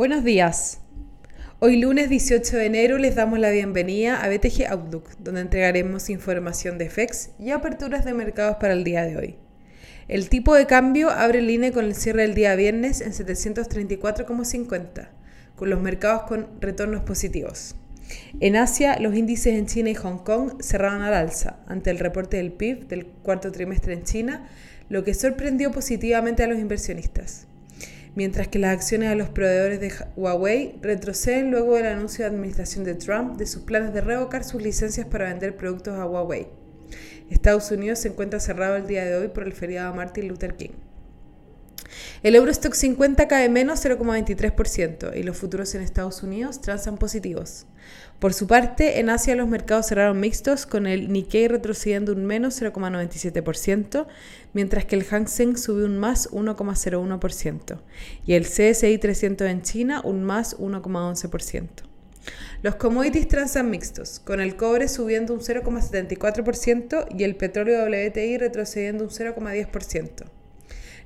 Buenos días. Hoy lunes 18 de enero les damos la bienvenida a BTG Outlook, donde entregaremos información de FEX y aperturas de mercados para el día de hoy. El tipo de cambio abre línea con el cierre del día viernes en 734,50, con los mercados con retornos positivos. En Asia, los índices en China y Hong Kong cerraron al alza ante el reporte del PIB del cuarto trimestre en China, lo que sorprendió positivamente a los inversionistas. Mientras que las acciones de los proveedores de Huawei retroceden luego del anuncio de administración de Trump de sus planes de revocar sus licencias para vender productos a Huawei. Estados Unidos se encuentra cerrado el día de hoy por el feriado Martin Luther King. El Eurostock 50 cae menos 0,23% y los futuros en Estados Unidos transan positivos. Por su parte, en Asia los mercados cerraron mixtos con el Nikkei retrocediendo un menos 0,97%, mientras que el Hang Seng subió un más 1,01% y el CSI 300 en China un más 1,11%. Los commodities transan mixtos, con el cobre subiendo un 0,74% y el petróleo WTI retrocediendo un 0,10%.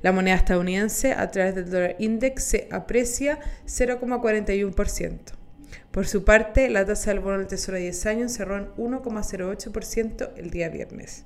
La moneda estadounidense a través del dólar index se aprecia 0,41%. Por su parte, la tasa del bono del Tesoro de 10 años cerró en 1,08% el día viernes.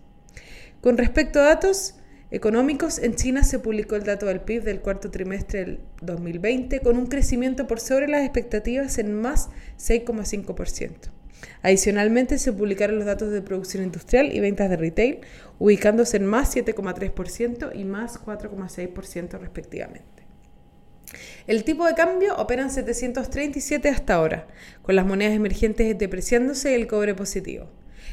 Con respecto a datos económicos, en China se publicó el dato del PIB del cuarto trimestre del 2020 con un crecimiento por sobre las expectativas en más 6,5%. Adicionalmente, se publicaron los datos de producción industrial y ventas de retail, ubicándose en más 7,3% y más 4,6% respectivamente. El tipo de cambio opera en 737 hasta ahora, con las monedas emergentes depreciándose y el cobre positivo.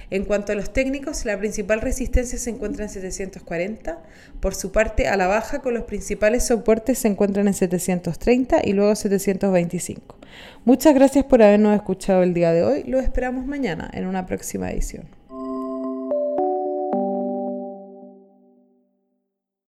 En cuanto a los técnicos, la principal resistencia se encuentra en 740, por su parte a la baja con los principales soportes se encuentran en 730 y luego 725. Muchas gracias por habernos escuchado el día de hoy, lo esperamos mañana en una próxima edición.